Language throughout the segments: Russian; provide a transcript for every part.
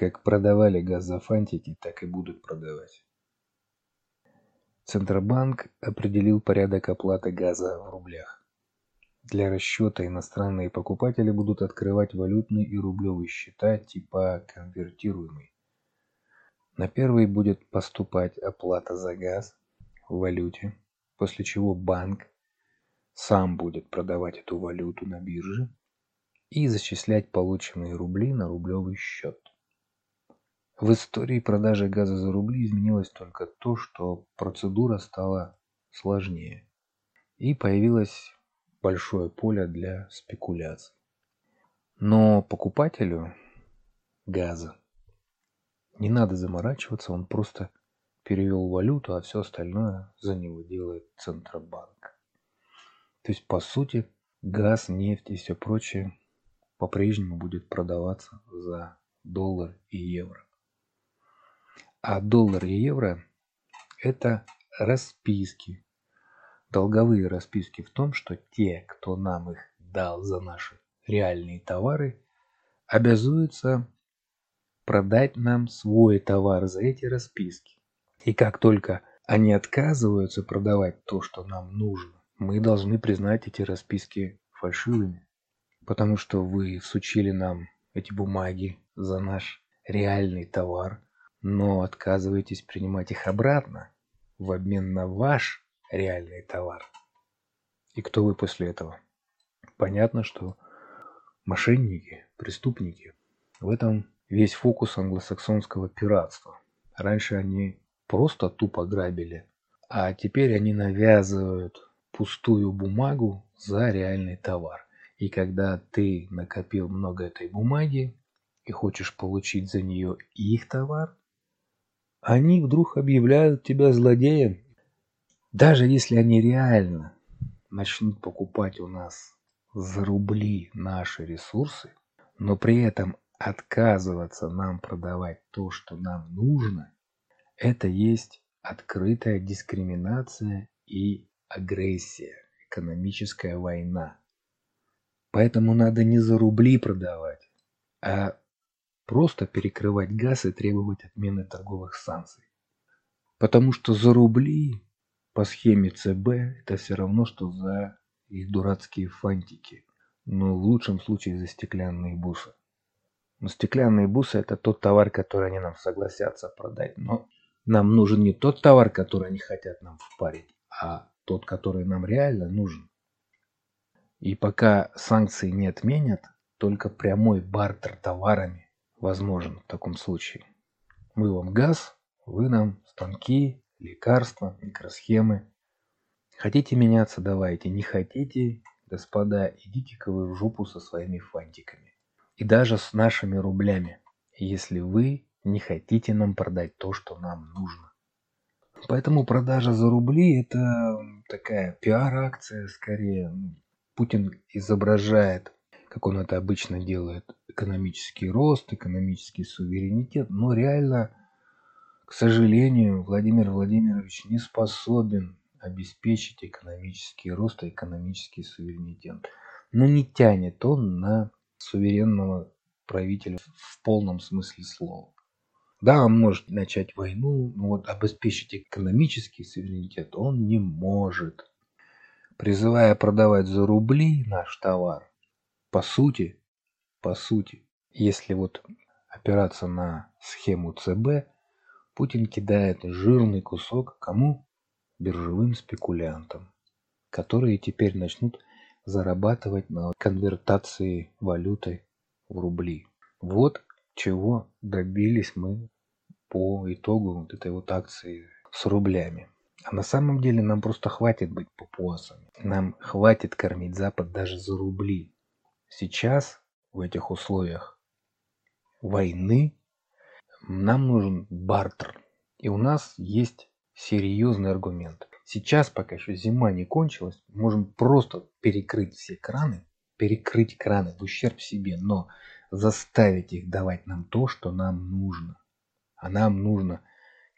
Как продавали газ за фантики, так и будут продавать. Центробанк определил порядок оплаты газа в рублях. Для расчета иностранные покупатели будут открывать валютные и рублевые счета типа конвертируемый. На первый будет поступать оплата за газ в валюте, после чего банк сам будет продавать эту валюту на бирже и зачислять полученные рубли на рублевый счет. В истории продажи газа за рубли изменилось только то, что процедура стала сложнее и появилось большое поле для спекуляций. Но покупателю газа не надо заморачиваться, он просто перевел валюту, а все остальное за него делает Центробанк. То есть, по сути, газ, нефть и все прочее по-прежнему будет продаваться за доллар и евро. А доллар и евро – это расписки. Долговые расписки в том, что те, кто нам их дал за наши реальные товары, обязуются продать нам свой товар за эти расписки. И как только они отказываются продавать то, что нам нужно, мы должны признать эти расписки фальшивыми. Потому что вы сучили нам эти бумаги за наш реальный товар, но отказываетесь принимать их обратно в обмен на ваш реальный товар. И кто вы после этого? Понятно, что мошенники, преступники. В этом весь фокус англосаксонского пиратства. Раньше они просто тупо грабили, а теперь они навязывают пустую бумагу за реальный товар. И когда ты накопил много этой бумаги и хочешь получить за нее их товар, они вдруг объявляют тебя злодеем. Даже если они реально начнут покупать у нас за рубли наши ресурсы, но при этом отказываться нам продавать то, что нам нужно, это есть открытая дискриминация и агрессия, экономическая война. Поэтому надо не за рубли продавать, а просто перекрывать газ и требовать отмены торговых санкций. Потому что за рубли по схеме ЦБ это все равно, что за их дурацкие фантики. Но в лучшем случае за стеклянные бусы. Но стеклянные бусы это тот товар, который они нам согласятся продать. Но нам нужен не тот товар, который они хотят нам впарить, а тот, который нам реально нужен. И пока санкции не отменят, только прямой бартер товарами возможен в таком случае. Мы вам газ, вы нам станки, лекарства, микросхемы. Хотите меняться, давайте. Не хотите, господа, идите-ка вы в жопу со своими фантиками. И даже с нашими рублями, если вы не хотите нам продать то, что нам нужно. Поэтому продажа за рубли это такая пиар-акция скорее. Путин изображает как он это обычно делает, экономический рост, экономический суверенитет, но реально, к сожалению, Владимир Владимирович не способен обеспечить экономический рост и экономический суверенитет. Но не тянет он на суверенного правителя в полном смысле слова. Да, он может начать войну, но вот обеспечить экономический суверенитет он не может. Призывая продавать за рубли наш товар, по сути, по сути, если вот опираться на схему ЦБ, Путин кидает жирный кусок кому? Биржевым спекулянтам, которые теперь начнут зарабатывать на конвертации валюты в рубли. Вот чего добились мы по итогу вот этой вот акции с рублями. А на самом деле нам просто хватит быть папуасами. Нам хватит кормить Запад даже за рубли. Сейчас, в этих условиях войны, нам нужен бартер. И у нас есть серьезный аргумент. Сейчас, пока еще зима не кончилась, можем просто перекрыть все краны, перекрыть краны в ущерб себе, но заставить их давать нам то, что нам нужно. А нам нужно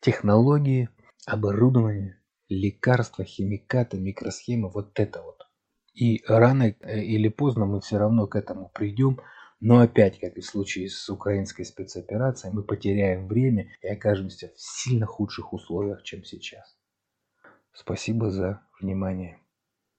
технологии, оборудование, лекарства, химикаты, микросхемы, вот это вот. И рано э, или поздно мы все равно к этому придем, Но опять, как и в случае с украинской спецоперацией, мы потеряем время и окажемся в сильно худших условиях, чем сейчас. Спасибо за внимание.